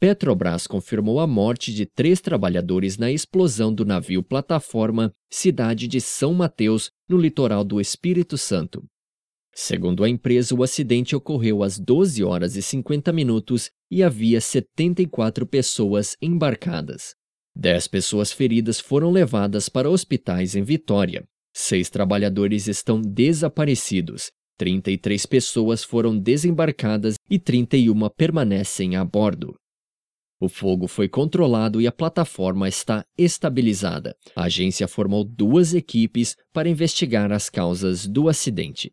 Petrobras confirmou a morte de três trabalhadores na explosão do navio plataforma Cidade de São Mateus, no litoral do Espírito Santo. Segundo a empresa, o acidente ocorreu às 12 horas e 50 minutos e havia 74 pessoas embarcadas. Dez pessoas feridas foram levadas para hospitais em Vitória. Seis trabalhadores estão desaparecidos. 33 pessoas foram desembarcadas e 31 permanecem a bordo. O fogo foi controlado e a plataforma está estabilizada. A agência formou duas equipes para investigar as causas do acidente.